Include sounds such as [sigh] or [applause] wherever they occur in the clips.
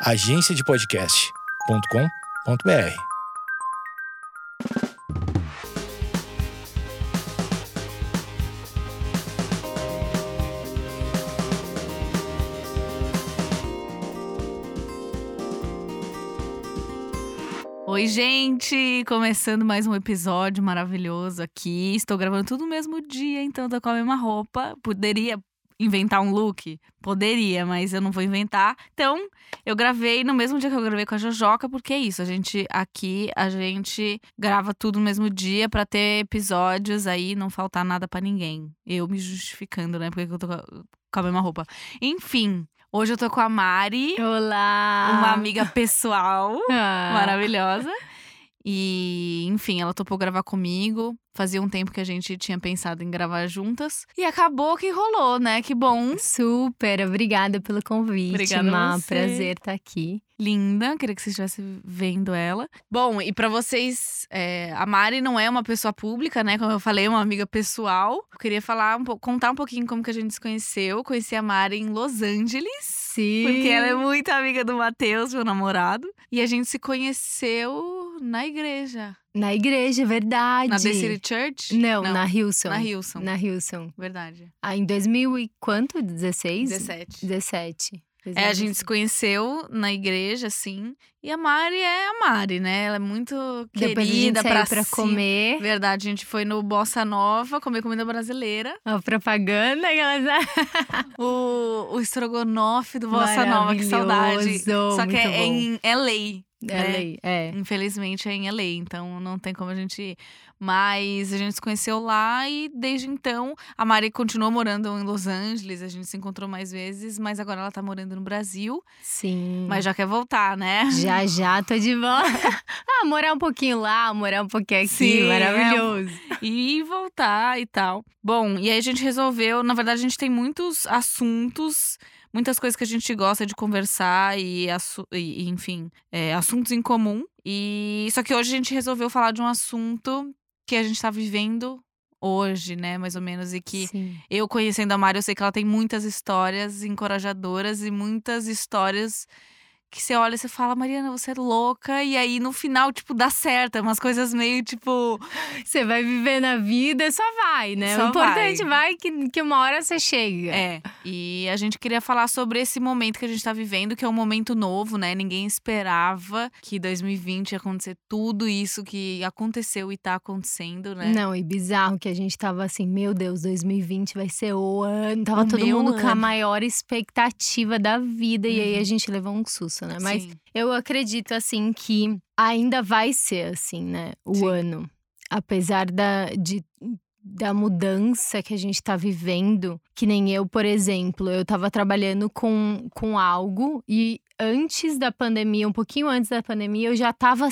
agenciadepodcast.com.br. Oi, gente! Começando mais um episódio maravilhoso aqui. Estou gravando tudo no mesmo dia, então tô com a mesma roupa. Poderia inventar um look? Poderia, mas eu não vou inventar. Então, eu gravei no mesmo dia que eu gravei com a Jojoca, porque é isso. A gente aqui, a gente grava tudo no mesmo dia para ter episódios aí, não faltar nada para ninguém. Eu me justificando, né? Porque eu tô com a, mesma roupa. Enfim, Hoje eu tô com a Mari. Olá! Uma amiga pessoal Ah. maravilhosa. E, enfim, ela topou gravar comigo. Fazia um tempo que a gente tinha pensado em gravar juntas. E acabou que rolou, né? Que bom. Super, obrigada pelo convite. Obrigada a Má. você. Prazer estar aqui. Linda, queria que você estivesse vendo ela. Bom, e pra vocês, é, a Mari não é uma pessoa pública, né? Como eu falei, é uma amiga pessoal. Eu queria falar um pouco, contar um pouquinho como que a gente se conheceu. Conheci a Mari em Los Angeles. Sim. Porque ela é muito amiga do Matheus, meu namorado. E a gente se conheceu na igreja. Na igreja, verdade. Na The City Church? Não, na Hilson. Na Hilson. Na Hilson. Verdade. Ah, em 2000 e quanto? 16? 17. 17. É, a gente se conheceu na igreja, assim. E a Mari é a Mari, né? Ela é muito Depois a gente querida pra, pra cima. comer. Verdade, a gente foi no Bossa Nova comer comida brasileira. A propaganda que. [laughs] O, o estrogonofe do Bossa Nova, que saudade. Só que é bom. em LA. É, né? lei, é. Infelizmente é em LA, então não tem como a gente ir. Mas a gente se conheceu lá e desde então a Mari continuou morando em Los Angeles, a gente se encontrou mais vezes, mas agora ela tá morando no Brasil, Sim. mas já quer voltar, né? Já, já tô de volta. [laughs] ah, morar um pouquinho lá, morar um pouquinho aqui. Sim, é maravilhoso. e voltar e tal. Bom, e aí a gente resolveu, na verdade a gente tem muitos assuntos, muitas coisas que a gente gosta de conversar e, e- enfim, é, assuntos em comum. E só que hoje a gente resolveu falar de um assunto que a gente tá vivendo hoje, né, mais ou menos, e que Sim. eu conhecendo a Mari, eu sei que ela tem muitas histórias encorajadoras e muitas histórias que você olha e você fala, Mariana, você é louca, e aí no final, tipo, dá certo, é umas coisas meio tipo. Você vai viver na vida, só vai, né? Só o importante vai, que, que uma hora você chega. É. E a gente queria falar sobre esse momento que a gente tá vivendo, que é um momento novo, né? Ninguém esperava que 2020 ia acontecer tudo isso que aconteceu e tá acontecendo, né? Não, e bizarro que a gente tava assim, meu Deus, 2020 vai ser o ano. Tava todo meu mundo com a ano. maior expectativa da vida. E aí Uhum. a gente levou um susto, né? Mas Sim. eu acredito, assim, que ainda vai ser assim, né? O Sim. ano. Apesar da, de, da mudança que a gente tá vivendo, que nem eu, por exemplo, eu tava trabalhando com, com algo e antes da pandemia, um pouquinho antes da pandemia, eu já tava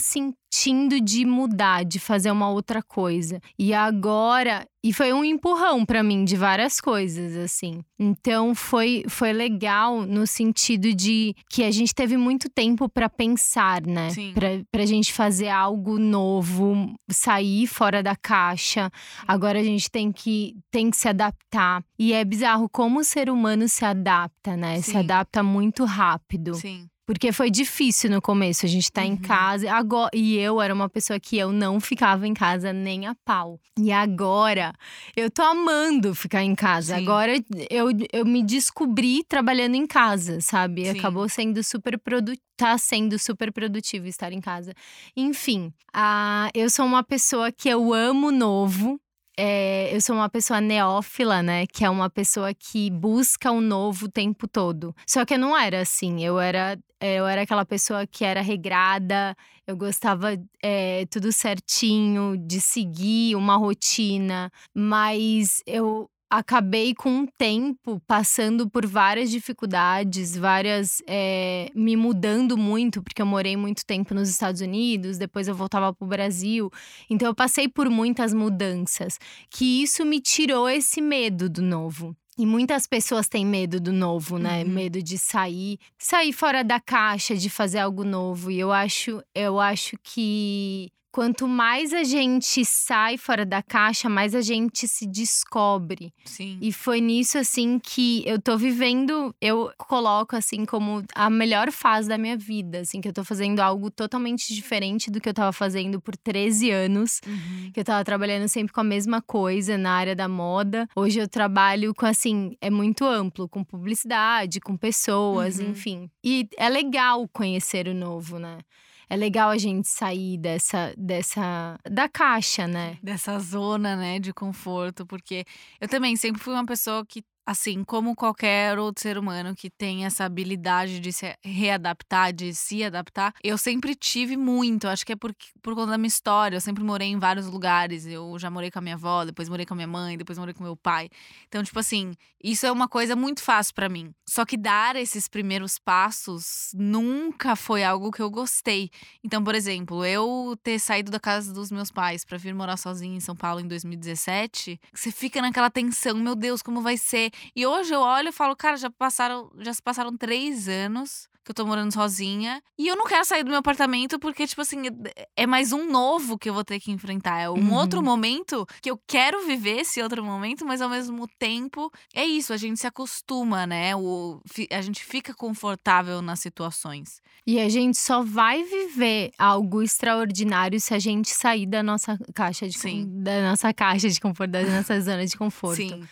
sentindo de mudar, de fazer uma outra coisa. E agora, e foi um empurrão pra mim de várias coisas assim. Então foi foi legal no sentido de que a gente teve muito tempo pra pensar, né? Sim. Pra, pra gente fazer algo novo, sair fora da caixa. Agora a gente tem que tem que se adaptar. E é bizarro como o ser humano se adapta, né? Se Sim. adapta muito rápido. Sim. Porque foi difícil no começo, a gente tá em Uhum. casa. Agora, e eu era uma pessoa que eu não ficava em casa nem a pau. E agora, eu tô amando ficar em casa. Sim. Agora, eu, eu me descobri trabalhando em casa, sabe? Sim. Acabou sendo super produtivo. Tá sendo super produtivo estar em casa. Enfim, ah, eu sou uma pessoa que eu amo novo. É, eu sou uma pessoa neófila, né? Que é uma pessoa que busca o novo o tempo todo. Só que eu não era assim. Eu era, é, eu era aquela pessoa que era regrada. Eu gostava é, tudo certinho, de seguir uma rotina. Mas eu acabei com o tempo passando por várias dificuldades, várias. é, me mudando muito, porque eu morei muito tempo nos Estados Unidos, depois eu voltava pro Brasil. Então eu passei por muitas mudanças, que isso me tirou esse medo do novo. E muitas pessoas têm medo do novo, né? Uhum. Medo de sair, sair fora da caixa, de fazer algo novo. E eu acho, eu acho que quanto mais a gente sai fora da caixa, mais a gente se descobre. Sim. E foi nisso, assim, que eu tô vivendo, eu coloco, assim, como a melhor fase da minha vida, assim, que eu tô fazendo algo totalmente diferente do que eu tava fazendo por 13 anos, Uhum. que eu tava trabalhando sempre com a mesma coisa na área da moda. Hoje eu trabalho com, assim, é muito amplo, com publicidade, com pessoas, Uhum. enfim. E é legal conhecer o novo, né? É legal a gente sair dessa, dessa, da caixa, né? Dessa zona, né, de conforto, porque eu também sempre fui uma pessoa que, assim, como qualquer outro ser humano que tem essa habilidade de se readaptar, de se adaptar, eu sempre tive muito. Acho que é por, por conta da minha história. Eu sempre morei em vários lugares. Eu já morei com a minha avó, depois morei com a minha mãe, depois morei com meu pai. Então, tipo assim, isso é uma coisa muito fácil pra mim. Só que dar esses primeiros passos nunca foi algo que eu gostei. Então, por exemplo, eu ter saído da casa dos meus pais pra vir morar sozinha em São Paulo em 2017, você fica naquela tensão, meu Deus, como vai ser? E hoje eu olho e falo, cara, já passaram, já se passaram três anos que eu tô morando sozinha. E eu não quero sair do meu apartamento porque, tipo assim, é- é mais um novo que eu vou ter que enfrentar. É um Uhum. outro momento que eu quero viver esse outro momento, mas ao mesmo tempo é isso, a gente se acostuma, né? O, a gente fica confortável nas situações. E a gente só vai viver algo extraordinário se a gente sair da nossa caixa de Sim. da nossa caixa de conforto, da nossa zona de conforto. Sim.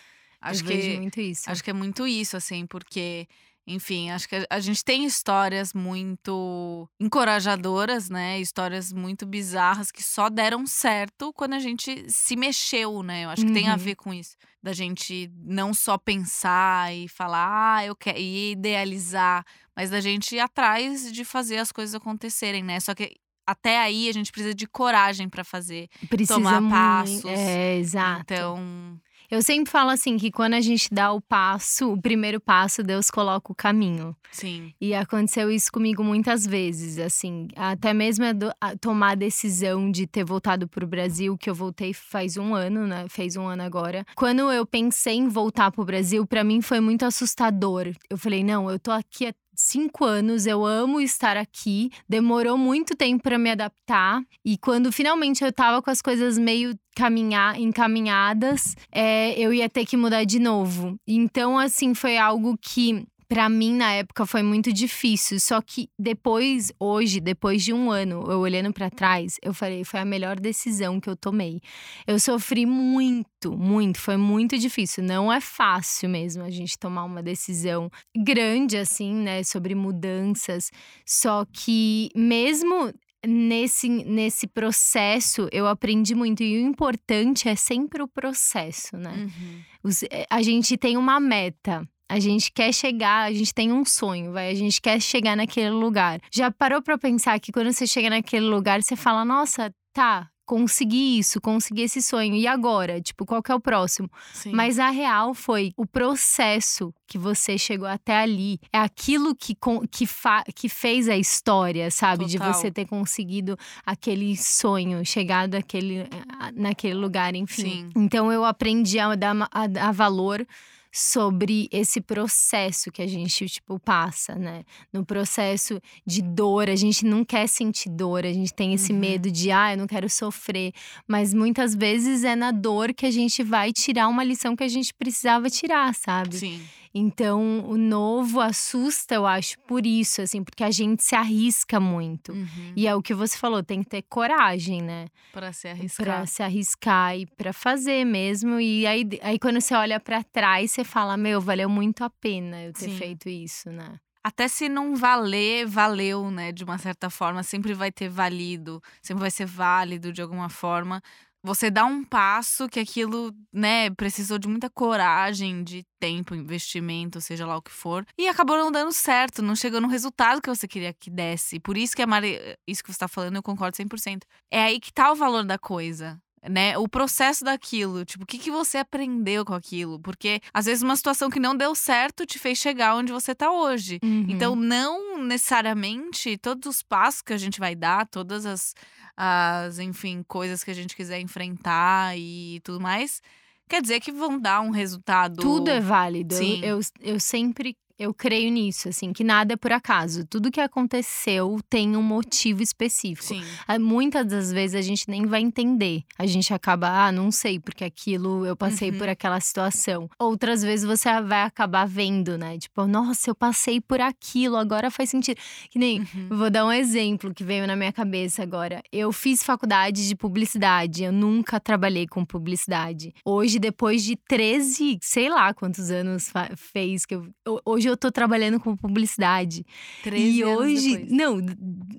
Acho eu que muito isso. Acho que é muito isso, assim, porque, enfim, acho que a- gente tem histórias muito encorajadoras, né? Histórias muito bizarras que só deram certo quando a gente se mexeu, né? Eu acho que tem a Uhum. ver com isso. Da gente não só pensar e falar, ah, eu quero, e idealizar, mas da gente ir atrás de fazer as coisas acontecerem, né? Só que até aí a gente precisa de coragem pra fazer. Precisa tomar passos. É, exato. Então, Eu sempre falo assim que quando a gente dá o passo, o primeiro passo, Deus coloca o caminho. sim. E aconteceu isso comigo muitas vezes, assim, até mesmo a do- a tomar a decisão de ter voltado pro Brasil, que eu voltei faz um ano, né? Fez um ano agora. Quando eu pensei em voltar pro Brasil, pra mim foi muito assustador. Eu falei, não, eu tô aqui há cinco anos, eu amo estar aqui. Demorou muito tempo pra me adaptar. E quando finalmente eu tava com as coisas meio caminhar, encaminhadas, é, eu ia ter que mudar de novo. Então, assim, foi algo que Pra mim, na época, foi muito difícil. Só que depois, hoje, depois de um ano, eu olhando pra trás, eu falei, foi a melhor decisão que eu tomei. Eu sofri muito, muito, foi muito difícil. Não é fácil mesmo a gente tomar uma decisão grande, assim, né, sobre mudanças. Só que mesmo nesse, nesse processo, eu aprendi muito. E o importante é sempre o processo, né? Uhum. Os- eh, a gente tem uma meta. A gente quer chegar, a gente tem um sonho, vai, a gente quer chegar naquele lugar. Já parou pra pensar que quando você chega naquele lugar, você fala: "Nossa, tá, consegui isso, consegui esse sonho. E agora? Tipo, qual que é o próximo?" Sim. Mas a real foi o processo que você chegou até ali. É aquilo que, que, fa- que fez a história, sabe? De Total. você ter conseguido aquele sonho, chegado àquele, a- naquele lugar, enfim. Sim. Então eu aprendi a dar, a dar valor sobre esse processo que a gente tipo passa, né? No processo de dor, a gente não quer sentir dor, a gente tem esse Uhum. medo de ah, eu não quero sofrer, mas muitas vezes é na dor que a gente vai tirar uma lição que a gente precisava tirar, sabe? Sim. Então, o novo assusta, eu acho, por isso, assim, porque a gente se arrisca muito. Uhum. E é o que você falou, tem que ter coragem, né? Pra se arriscar. se arriscar e pra fazer mesmo. E aí, aí quando você olha pra trás, você fala: Meu, valeu muito a pena eu ter Sim. feito isso, né? Até se não valer, valeu, né? De uma certa forma, sempre vai ter valido, sempre vai ser válido de alguma forma. Você dá um passo que aquilo, né, precisou de muita coragem, de tempo, investimento, seja lá o que for, e acabou não dando certo, não chegou no resultado que você queria que desse. Por isso que a Mari, isso que você tá falando, eu concordo 100%. É aí que tá o valor da coisa. Né, o processo daquilo, tipo, o que, que você aprendeu com aquilo? Porque às vezes uma situação que não deu certo te fez chegar onde você tá hoje. Uhum. Então, não necessariamente todos os passos que a gente vai dar, todas as, as, enfim, coisas que a gente quiser enfrentar e tudo mais, quer dizer que vão dar um resultado. tudo é válido. Eu- Sim. Eu, eu sempre Eu creio nisso, assim, que nada é por acaso. Tudo que aconteceu tem um motivo específico. Sim. Ah, Muitas das vezes a gente nem vai entender. A gente acaba, ah, não sei, porque aquilo eu passei Uhum. por aquela situação. Outras vezes você vai acabar vendo, né? Tipo, nossa, eu passei por aquilo, agora faz sentido. Que nem, Uhum. vou dar um exemplo que veio na minha cabeça agora. Eu fiz faculdade de publicidade, eu nunca trabalhei com publicidade. Hoje, depois de 13, sei lá quantos anos fez que eu. ho- Hoje eu tô trabalhando com publicidade. 13 E hoje, depois. não,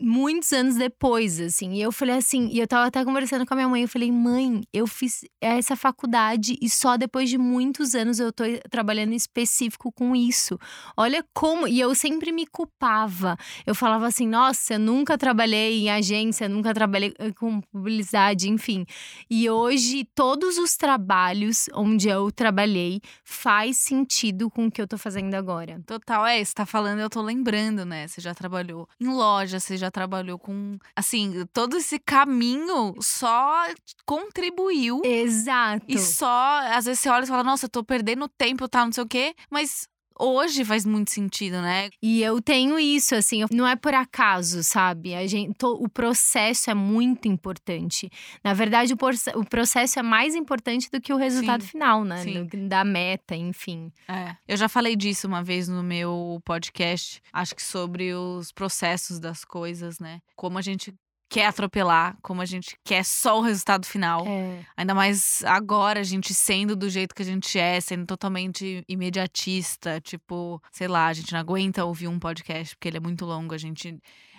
muitos anos depois, assim. E eu falei assim, e eu tava até conversando com a minha mãe, eu falei, mãe, eu fiz essa faculdade e só depois de muitos anos eu tô trabalhando específico com isso. Olha como. E eu sempre me culpava. Eu falava assim, nossa, eu nunca trabalhei em agência, nunca trabalhei eh, com publicidade, enfim. E hoje, todos os trabalhos onde eu trabalhei faz sentido com o que eu tô fazendo agora. Total, é, você tá falando, eu tô lembrando, né? Você já trabalhou em loja, você já trabalhou com. Assim, todo esse caminho só contribuiu. Exato. E só, às vezes você olha e fala, nossa, eu tô perdendo tempo, tá, não sei o quê. Mas hoje faz muito sentido, né? E eu tenho isso, assim, não é por acaso, sabe? A gente, to- o processo é muito importante. Na verdade, o, proce- o processo é mais importante do que o resultado Sim, final, né? sim. Do- da meta, enfim. É. Eu já falei disso uma vez no meu podcast, acho que sobre os processos das coisas, né? Como a gente quer atropelar, como a gente quer só o resultado final. É. Ainda mais agora, a gente sendo do jeito que a gente é, sendo totalmente imediatista. Tipo, sei lá, a gente não aguenta ouvir um podcast porque ele é muito longo. A gente,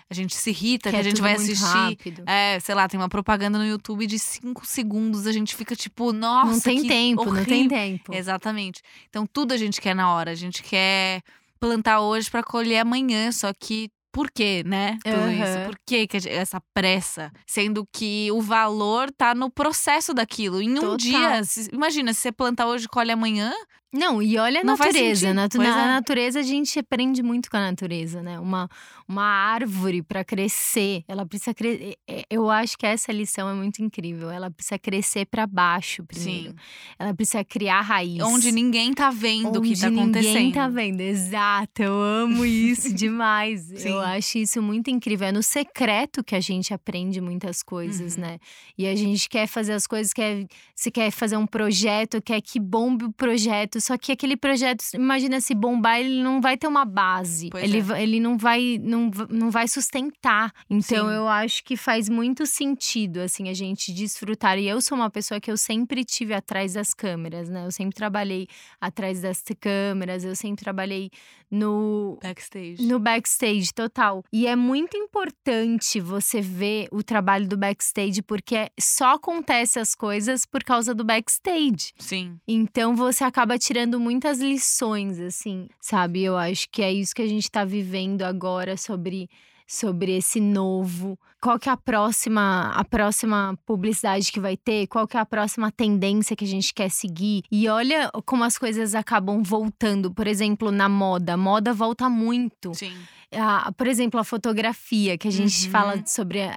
a gente se irrita, que Quer a gente vai assistir. rápido. É, sei lá, tem uma propaganda no YouTube de cinco segundos, a gente fica tipo, nossa, não tem que tempo, não tem horrível. tempo. Exatamente. Então tudo a gente quer na hora. A gente quer plantar hoje pra colher amanhã, só que por quê, né? Tudo Aham. isso. Por que que essa pressa? Sendo que o valor tá no processo daquilo. Em um Total. dia, imagina, se você plantar hoje e colhe amanhã, Não, e olha a Não natureza. Natu- pois na é. natureza a gente aprende muito com a natureza, né? Uma, uma árvore para crescer, ela precisa crescer. Eu acho que essa lição é muito incrível. Ela precisa crescer para baixo primeiro. sim. Ela precisa criar raiz. Onde ninguém tá vendo o que tá Onde acontecendo. Ninguém tá vendo, exato. Eu amo isso [laughs] demais. Sim. Eu acho isso muito incrível. É no secreto que a gente aprende muitas coisas, Uhum. né? E a gente quer fazer as coisas, quer, se quer fazer um projeto, quer que bombe o projeto. Só que aquele projeto, imagina se bombar, ele não vai ter uma base. Pois ele, é. ele não vai, não, não vai sustentar. Então Sim. eu acho que faz muito sentido, assim, a gente desfrutar. E eu sou uma pessoa que eu sempre tive atrás das câmeras, né? Eu sempre trabalhei atrás das câmeras, eu sempre trabalhei no Backstage. no backstage total. E é muito importante você ver o trabalho do backstage porque só acontece as coisas por causa do backstage. Sim. Então você acaba tirando muitas lições assim, sabe? Eu acho que é isso que a gente tá vivendo agora sobre sobre esse novo. Qual que é a próxima a próxima publicidade que vai ter? Qual que é a próxima tendência que a gente quer seguir? E olha como as coisas acabam voltando, por exemplo, na moda. A moda volta muito. Sim. A- por exemplo, a fotografia, que a gente Uhum. fala sobre a,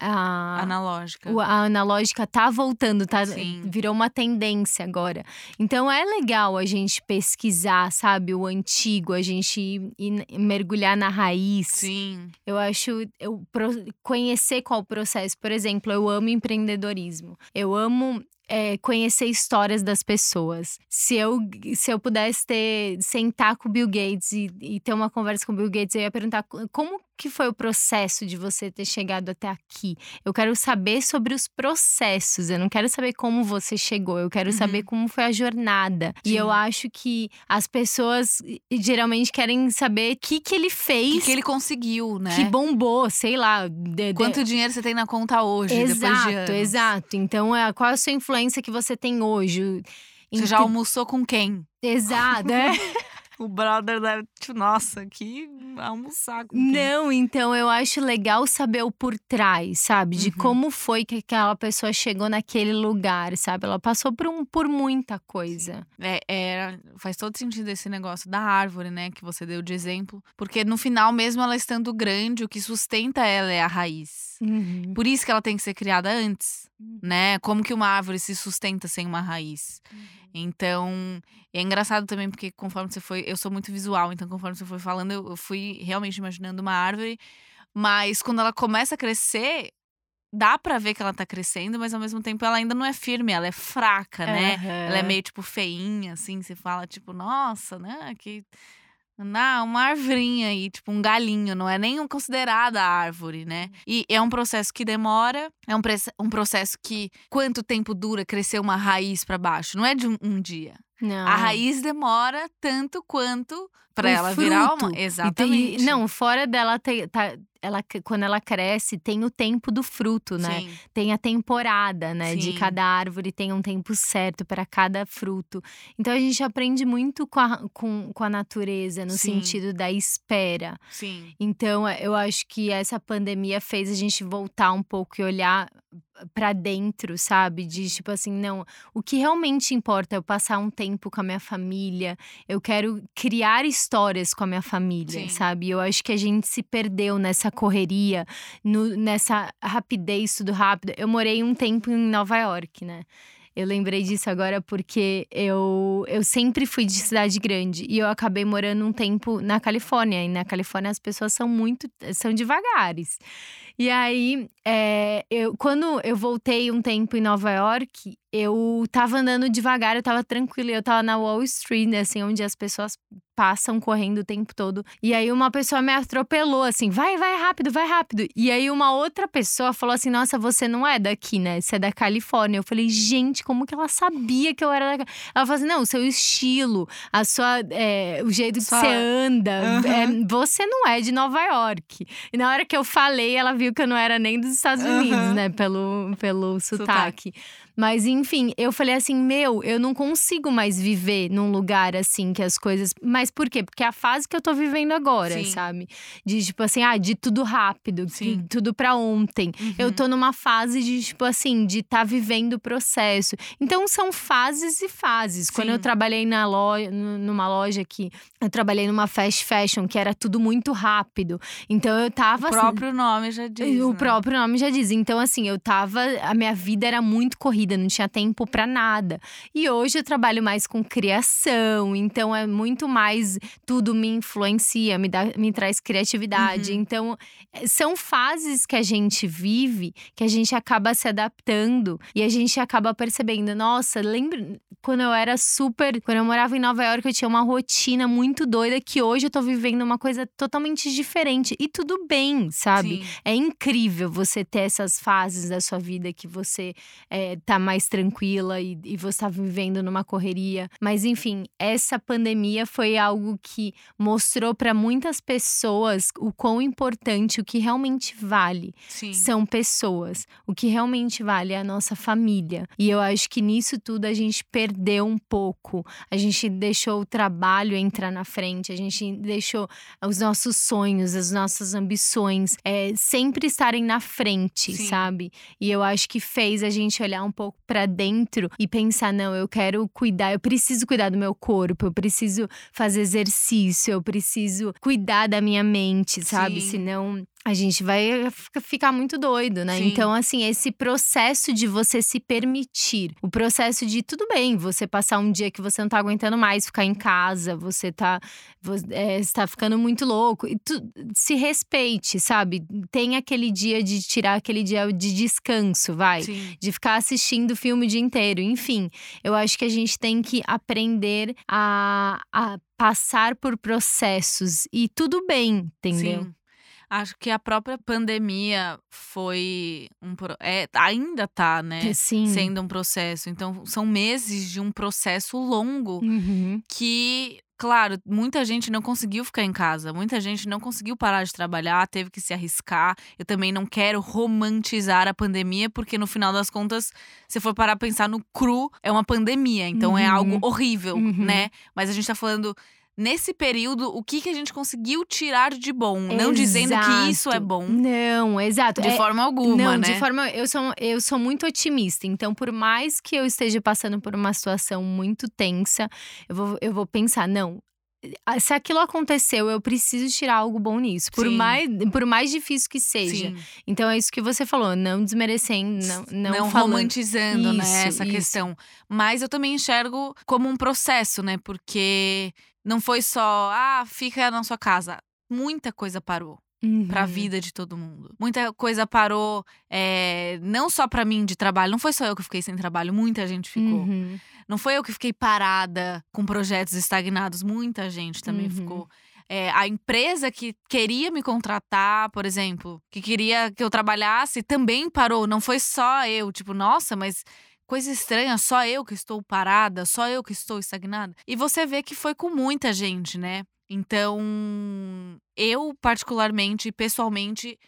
a, Analógica. a analógica tá voltando, tá? Sim. Virou uma tendência agora. Então é legal a gente pesquisar, sabe, o antigo, a gente ir- ir mergulhar na raiz. Sim. Eu acho eu conhecer qual o processo. Por exemplo, eu amo empreendedorismo. Eu amo é, conhecer histórias das pessoas. Se eu, se eu pudesse ter sentar com o Bill Gates e, e ter uma conversa com o Bill Gates, eu ia perguntar co- como que foi o processo de você ter chegado até aqui. Eu quero saber sobre os processos. Eu não quero saber como você chegou. Eu quero Uhum. saber como foi a jornada. E Sim. eu acho que as pessoas geralmente querem saber o que que ele O fez que, que ele conseguiu, né? que bombou, sei lá. de- de- Quanto dinheiro você tem na conta hoje, depois de Exato, anos? exato. Então, é, qual é a sua influência que você tem hoje? Você já Ente- almoçou com quem? Exato, é. [laughs] O brother deve, tipo, nossa, que almoçar com? Não, então eu acho legal saber o por trás, sabe? De Uhum. como foi que aquela pessoa chegou naquele lugar, sabe? Ela passou por, um, por muita coisa. É, é, faz todo sentido esse negócio da árvore, né, que você deu de exemplo. Porque no final, mesmo ela estando grande, o que sustenta ela é a raiz. Uhum. Por isso que ela tem que ser criada antes, né? Como que uma árvore se sustenta sem uma raiz? Então, é engraçado também, porque conforme você foi. Eu sou muito visual, então conforme você foi falando, eu, eu fui realmente imaginando uma árvore. Mas quando ela começa a crescer, dá pra ver que ela tá crescendo, mas ao mesmo tempo ela ainda não é firme, ela é fraca, né? Ela é meio, tipo, feinha, assim. Você fala, tipo, nossa, né? Que. Não, uma arvorinha aí, tipo um galinho, não é nem considerada árvore, né? E é um processo que demora, é um, um processo que quanto tempo dura crescer uma raiz pra baixo? Não é de um, um dia. Não. A raiz demora tanto quanto pra O ela virar fruto. uma. E tem- Exatamente. não, fora dela, tem, tá, ela, quando ela cresce, tem o tempo do fruto, né? Sim. Tem a temporada, né? De Sim. cada árvore tem um tempo certo para cada fruto. Então a gente aprende muito com a, com, com a natureza, no Sim. sentido da espera. Sim. Então, eu acho que essa pandemia fez a gente voltar um pouco e olhar pra dentro, sabe? De tipo assim, não, o que realmente importa é eu passar um tempo com a minha família, eu quero criar histórias com a minha família, Sim. sabe? Eu acho que a gente se perdeu nessa correria, no- nessa rapidez, tudo rápido. Eu morei um tempo em Nova York, né? Eu lembrei disso agora porque eu, eu sempre fui de cidade grande e eu acabei morando um tempo na Califórnia. E na Califórnia as pessoas são muito. são devagares. E aí, é, eu, quando eu voltei um tempo em Nova York, eu tava andando devagar, eu tava tranquila, eu tava na Wall Street, né, assim, onde as pessoas passam correndo o tempo todo. E aí uma pessoa me atropelou, assim, vai, vai rápido, vai rápido. E aí uma outra pessoa falou assim: Nossa, você não é daqui, né? Você é da Califórnia. Eu falei, gente, como que ela sabia que eu era da Ela falou assim: não, o seu estilo, a sua. é, o jeito que você anda. Aham. é, você não é de Nova York. E na hora que eu falei, ela viu que eu não era nem dos Estados Unidos, Aham. né? Pelo, pelo sotaque. Mas enfim, eu falei assim: meu, eu não consigo mais viver num lugar assim que as coisas. Mas por quê? Porque é a fase que eu tô vivendo agora, Sim. sabe? De tipo assim, ah, de tudo rápido, Sim. de tudo pra ontem. Eu Uhum. tô numa fase de, tipo assim, de estar tá vivendo o processo. Então são fases e fases. Quando Sim. eu trabalhei na loja, numa loja aqui, eu trabalhei numa fast fashion, que era tudo muito rápido. Então eu tava O assim, próprio nome já diz. o né? próprio nome já diz. Então, assim, eu tava. A minha vida era muito corrida, não tinha tempo pra nada. E hoje eu trabalho mais com criação, então é muito mais. Tudo me influencia, me, dá, me traz criatividade. Uhum. Então, são fases que a gente vive que a gente acaba se adaptando e a gente acaba percebendo. Nossa, lembra quando eu era super. Quando eu morava em Nova York, eu tinha uma rotina muito doida que hoje eu tô vivendo uma coisa totalmente diferente. E tudo bem, sabe? Sim. É incrível você ter essas fases da sua vida que você é, tá mais tranquila e, e você tá vivendo numa correria. Mas enfim, essa pandemia foi algo que mostrou para muitas pessoas o quão importante, o que realmente vale Sim. são pessoas. O que realmente vale é a nossa família. E eu acho que nisso tudo a gente perdeu um pouco. A gente deixou o trabalho entrar na frente, a gente deixou os nossos sonhos, as nossas ambições é, sempre estarem na frente, Sim. sabe? E eu acho que fez a gente olhar um pouco pra dentro e pensar: não, eu quero cuidar, eu preciso cuidar do meu corpo, eu preciso fazer exercício, eu preciso cuidar da minha mente, sabe? Sim. Senão a gente vai fica- ficar muito doido, né? Sim. Então, assim, esse processo de você se permitir, o processo de tudo bem, você passar um dia que você não tá aguentando mais ficar em casa, você tá, é, você tá ficando muito louco, e tu- se respeite, sabe? Tem aquele dia de tirar aquele dia de descanso, vai Sim. de ficar assistindo filme o dia inteiro. Enfim, eu acho que a gente tem que aprender a, a passar por processos e tudo bem, entendeu? Sim. Acho que a própria pandemia foi um. É, ainda tá, né? Sim. Sendo um processo. Então, são meses de um processo longo Uhum. que, claro, muita gente não conseguiu ficar em casa, muita gente não conseguiu parar de trabalhar, teve que se arriscar. Eu também não quero romantizar a pandemia, porque no final das contas, se for parar pensar no cru, é uma pandemia, então é Uhum. algo horrível, Uhum. né? Mas a gente tá falando. Nesse período, o que, que a gente conseguiu tirar de bom? Não dizendo que isso é Exato. bom. Não, exato. De É- forma alguma, não, né? de forma. Eu sou, eu sou muito otimista. Então, por mais que eu esteja passando por uma situação muito tensa, eu vou, eu vou pensar, não. se aquilo aconteceu, eu preciso tirar algo bom nisso. Por, Sim. mais, por mais difícil que seja. Sim. Então é isso que você falou, não desmerecendo, não, não, não falando. romantizando, né, Isso, essa isso. questão. Mas eu também enxergo como um processo, né? Porque não foi só, ah, fica na sua casa. Muita coisa parou pra Uhum. vida de todo mundo. Muita coisa parou, é, não só pra mim de trabalho. Não foi só eu que fiquei sem trabalho, muita gente ficou. Uhum. Não foi eu que fiquei parada com projetos estagnados, muita gente também Uhum. ficou. É, a empresa que queria me contratar, por exemplo, que queria que eu trabalhasse, também parou. Não foi só eu, tipo, nossa, mas coisa estranha, só eu que estou parada, só eu que estou estagnada. E você vê que foi com muita gente, né? Então, eu, particularmente, pessoalmente,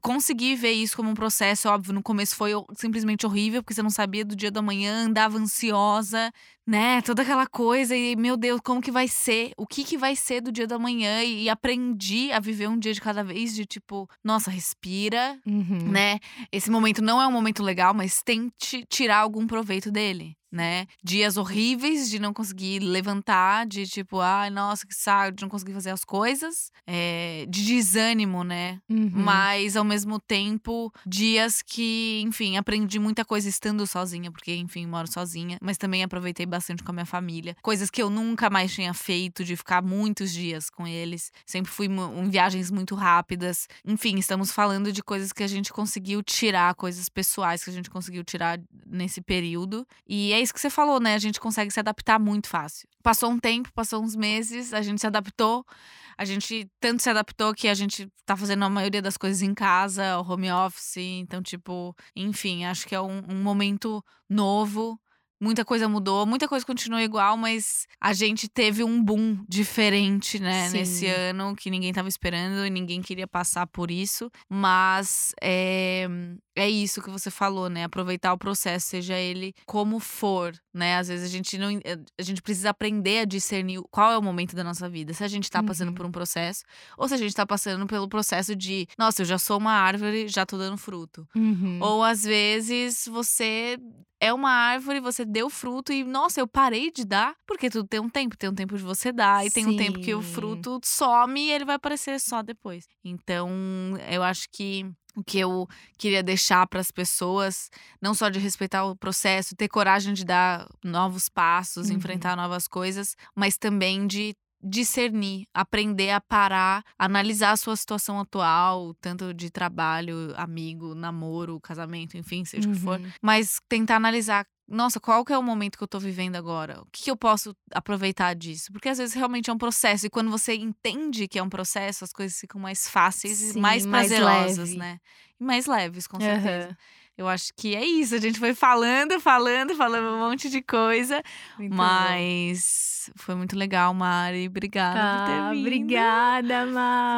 consegui ver isso como um processo. Óbvio, no começo foi simplesmente horrível, porque você não sabia do dia da manhã, andava ansiosa, né? Toda aquela coisa. E, meu Deus, como que vai ser? O que que vai ser do dia da manhã? E, e aprendi a viver um dia de cada vez, de tipo, nossa, respira, Uhum. né? Esse momento não é um momento legal, mas tente tirar algum proveito dele, né? Dias horríveis de não conseguir levantar, de tipo, ai, nossa, que saco, de não conseguir fazer as coisas, é, de desânimo, né? Uhum. Mas ao mesmo tempo, dias que, enfim, aprendi muita coisa estando sozinha, porque, enfim, moro sozinha, mas também aproveitei bastante com a minha família. Coisas que eu nunca mais tinha feito, de ficar muitos dias com eles. Sempre fui em viagens muito rápidas. Enfim, estamos falando de coisas que a gente conseguiu tirar, coisas pessoais que a gente conseguiu tirar nesse período. E é isso que você falou, né? A gente consegue se adaptar muito fácil. Passou um tempo, passou uns meses, a gente se adaptou. A gente tanto se adaptou que a gente tá fazendo a maioria das coisas em casa, home office. Então, tipo, enfim, acho que é um, um momento novo. Muita coisa mudou, muita coisa continua igual, mas a gente teve um boom diferente, né, Sim. nesse ano, que ninguém tava esperando e ninguém queria passar por isso. Mas é, é isso que você falou, né? Aproveitar o processo, seja ele como for, né? Às vezes a gente não. A gente precisa aprender a discernir qual é o momento da nossa vida. Se a gente tá passando Uhum. por um processo, ou se a gente tá passando pelo processo de, nossa, eu já sou uma árvore, já tô dando fruto. Uhum. Ou às vezes você é uma árvore, você deu fruto e, nossa, eu parei de dar, porque tudo tem um tempo. Tem um tempo de você dar e tem um tempo que o Sim. fruto some e ele vai aparecer só depois. Então, eu acho que o que eu queria deixar para as pessoas, não só de respeitar o processo, ter coragem de dar novos passos, Uhum. enfrentar novas coisas, mas também de discernir, aprender a parar, analisar a sua situação atual, tanto de trabalho, amigo, namoro, casamento, enfim, seja o que for, Uhum. mas tentar analisar nossa, qual que é o momento que eu tô vivendo agora? O que, que eu posso aproveitar disso? Porque às vezes realmente é um processo. E quando você entende que é um processo, as coisas ficam mais fáceis Sim, e mais mais prazerosas, leve. né? E mais leves, com certeza. Aham. Eu acho que é isso. A gente foi falando, falando, falando um monte de coisa. Muito bom. mas foi muito legal, Mari. Obrigada por ter Ah, vindo. obrigada.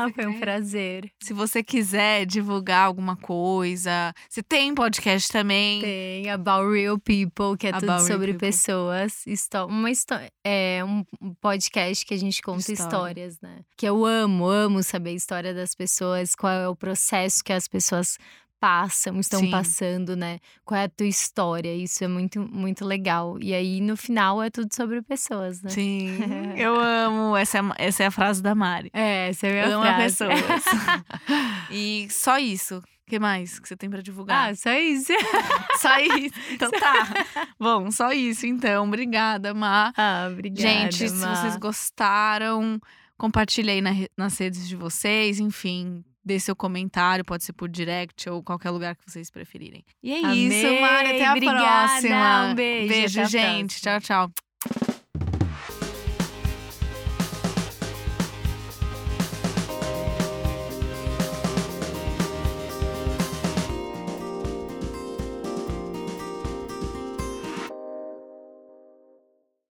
Você Foi um prazer. Se você quiser divulgar alguma coisa, você tem podcast também. Tem About Real People, que é tudo About Real sobre People. pessoas. Histó uma histó é um podcast que a gente conta História. histórias, né? Que eu amo, amo saber a história das pessoas, qual é o processo que as pessoas passam, estão Sim. passando, né? Qual é a tua história? Isso é muito, muito legal. E aí, no final, é tudo sobre pessoas, né? Sim, [laughs] eu amo. Essa é, essa é a frase da Mari. É, essa é a minha Ama frase. pessoas. [laughs] e só isso. O que mais que você tem pra divulgar? Ah, só isso. [laughs] só isso. Então tá. Bom, só isso então. Obrigada, Má. Ah, obrigada, Gente, se vocês gostaram, compartilhe aí na nas redes de vocês, enfim. Dê seu comentário, pode ser por direct ou qualquer lugar que vocês preferirem. E é isso, Amei, Mari. Até a obrigada, próxima. um beijo, Beijo, gente. Tchau, tchau.